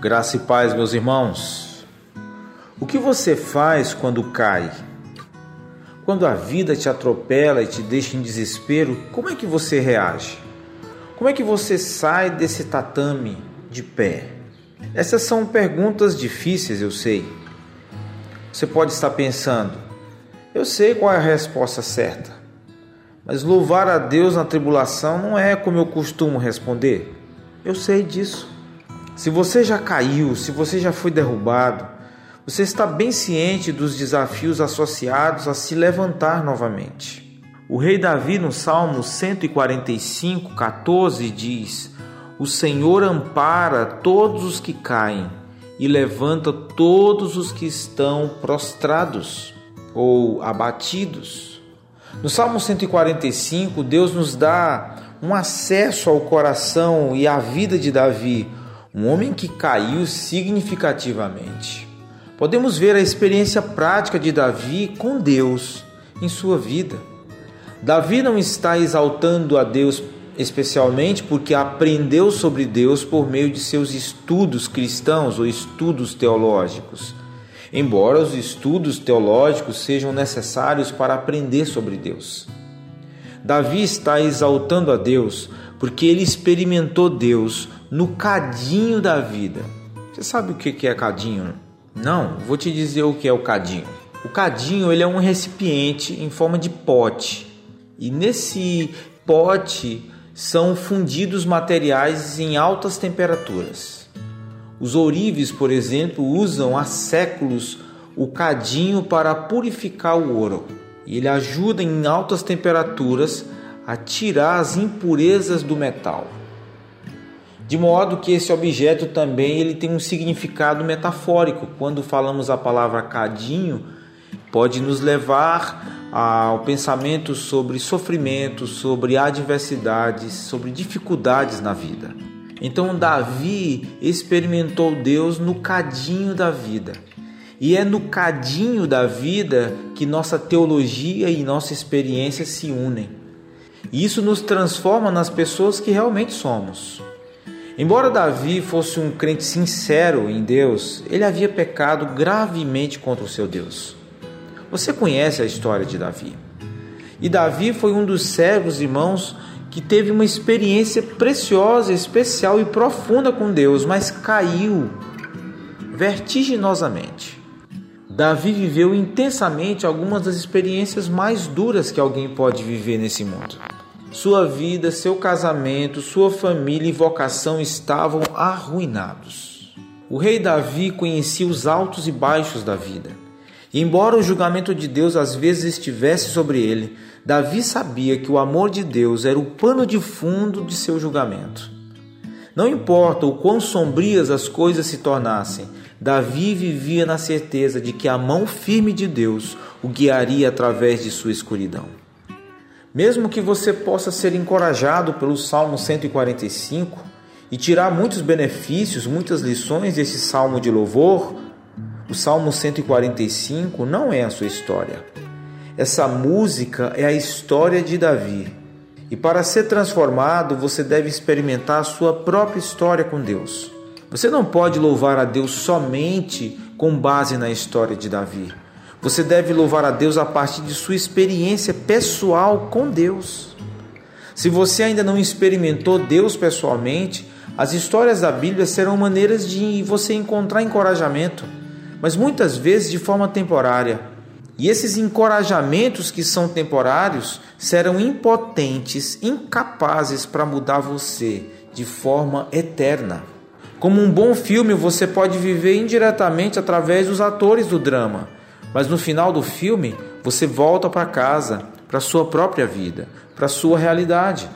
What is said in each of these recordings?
Graça e paz, meus irmãos. O que você faz quando cai? Quando a vida te atropela e te deixa em desespero, como é que você reage? Como é que você sai desse tatame de pé? Essas são perguntas difíceis, eu sei. Você pode estar pensando, eu sei qual é a resposta certa, mas louvar a Deus na tribulação não é como eu costumo responder. Eu sei disso. Se você já caiu, se você já foi derrubado, você está bem ciente dos desafios associados a se levantar novamente. O rei Davi, no Salmo 145, 14, diz: O Senhor ampara todos os que caem e levanta todos os que estão prostrados ou abatidos. No Salmo 145, Deus nos dá um acesso ao coração e à vida de Davi um homem que caiu significativamente. Podemos ver a experiência prática de Davi com Deus em sua vida. Davi não está exaltando a Deus especialmente porque aprendeu sobre Deus por meio de seus estudos cristãos ou estudos teológicos. Embora os estudos teológicos sejam necessários para aprender sobre Deus. Davi está exaltando a Deus porque ele experimentou Deus no cadinho da vida. Você sabe o que é cadinho? Não, vou te dizer o que é o cadinho. O cadinho ele é um recipiente em forma de pote e nesse pote são fundidos materiais em altas temperaturas. Os ourives, por exemplo, usam há séculos o cadinho para purificar o ouro e ele ajuda em altas temperaturas a tirar as impurezas do metal. De modo que esse objeto também ele tem um significado metafórico. Quando falamos a palavra cadinho, pode nos levar ao pensamento sobre sofrimento, sobre adversidades, sobre dificuldades na vida. Então Davi experimentou Deus no cadinho da vida. E é no cadinho da vida que nossa teologia e nossa experiência se unem. E isso nos transforma nas pessoas que realmente somos. Embora Davi fosse um crente sincero em Deus, ele havia pecado gravemente contra o seu Deus. Você conhece a história de Davi. E Davi foi um dos servos, irmãos, que teve uma experiência preciosa, especial e profunda com Deus, mas caiu vertiginosamente. Davi viveu intensamente algumas das experiências mais duras que alguém pode viver nesse mundo. Sua vida, seu casamento, sua família e vocação estavam arruinados. O rei Davi conhecia os altos e baixos da vida. E embora o julgamento de Deus às vezes estivesse sobre ele, Davi sabia que o amor de Deus era o pano de fundo de seu julgamento. Não importa o quão sombrias as coisas se tornassem, Davi vivia na certeza de que a mão firme de Deus o guiaria através de sua escuridão. Mesmo que você possa ser encorajado pelo Salmo 145 e tirar muitos benefícios, muitas lições desse salmo de louvor, o Salmo 145 não é a sua história. Essa música é a história de Davi. E para ser transformado, você deve experimentar a sua própria história com Deus. Você não pode louvar a Deus somente com base na história de Davi. Você deve louvar a Deus a partir de sua experiência pessoal com Deus. Se você ainda não experimentou Deus pessoalmente, as histórias da Bíblia serão maneiras de você encontrar encorajamento, mas muitas vezes de forma temporária. E esses encorajamentos que são temporários serão impotentes, incapazes para mudar você de forma eterna. Como um bom filme, você pode viver indiretamente através dos atores do drama, mas no final do filme, você volta para casa, para sua própria vida, para sua realidade.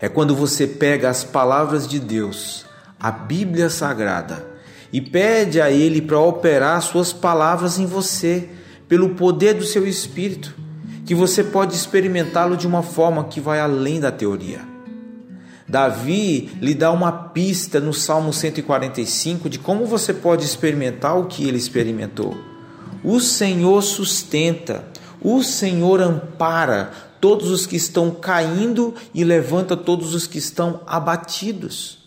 É quando você pega as palavras de Deus, a Bíblia Sagrada, e pede a Ele para operar suas palavras em você, pelo poder do seu espírito, que você pode experimentá-lo de uma forma que vai além da teoria. Davi lhe dá uma pista no Salmo 145 de como você pode experimentar o que ele experimentou. O Senhor sustenta, o Senhor ampara todos os que estão caindo e levanta todos os que estão abatidos.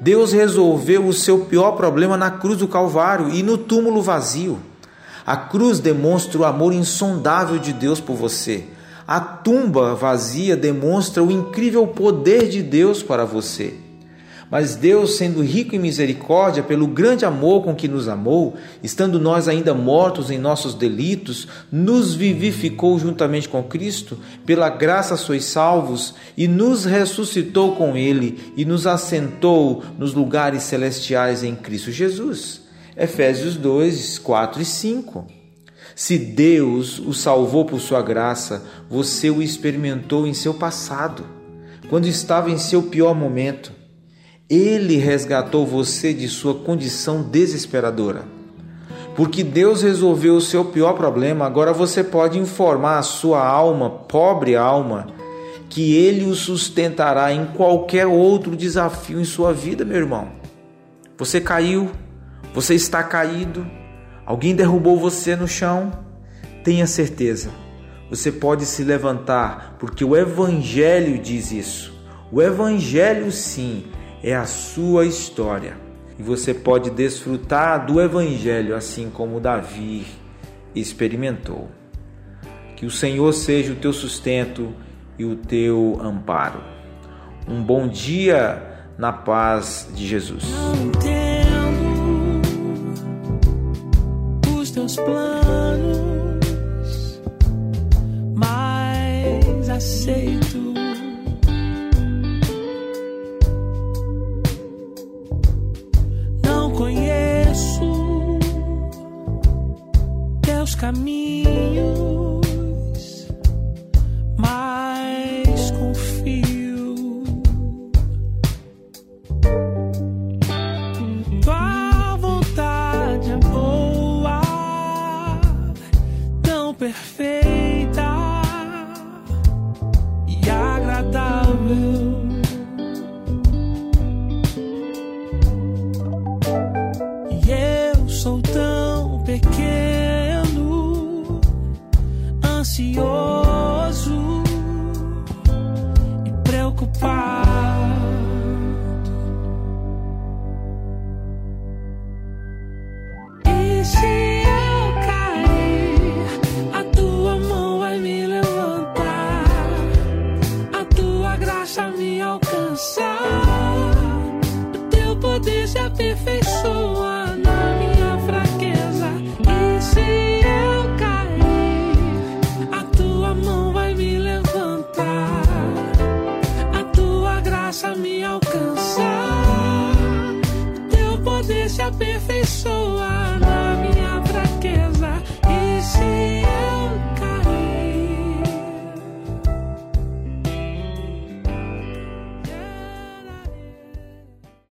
Deus resolveu o seu pior problema na cruz do Calvário e no túmulo vazio. A cruz demonstra o amor insondável de Deus por você. A tumba vazia demonstra o incrível poder de Deus para você. Mas Deus, sendo rico em misericórdia, pelo grande amor com que nos amou, estando nós ainda mortos em nossos delitos, nos vivificou juntamente com Cristo, pela graça sois salvos, e nos ressuscitou com Ele e nos assentou nos lugares celestiais em Cristo Jesus. Efésios 2, 4 e 5. Se Deus o salvou por sua graça, você o experimentou em seu passado, quando estava em seu pior momento. Ele resgatou você de sua condição desesperadora. Porque Deus resolveu o seu pior problema, agora você pode informar a sua alma, pobre alma, que Ele o sustentará em qualquer outro desafio em sua vida, meu irmão. Você caiu, você está caído, alguém derrubou você no chão. Tenha certeza, você pode se levantar, porque o Evangelho diz isso. O Evangelho, sim, é a sua história. E você pode desfrutar do Evangelho assim como Davi experimentou. Que o Senhor seja o teu sustento e o teu amparo. Um bom dia na paz de Jesus. Não entendo os teus planos, mas aceito aperfeiçoa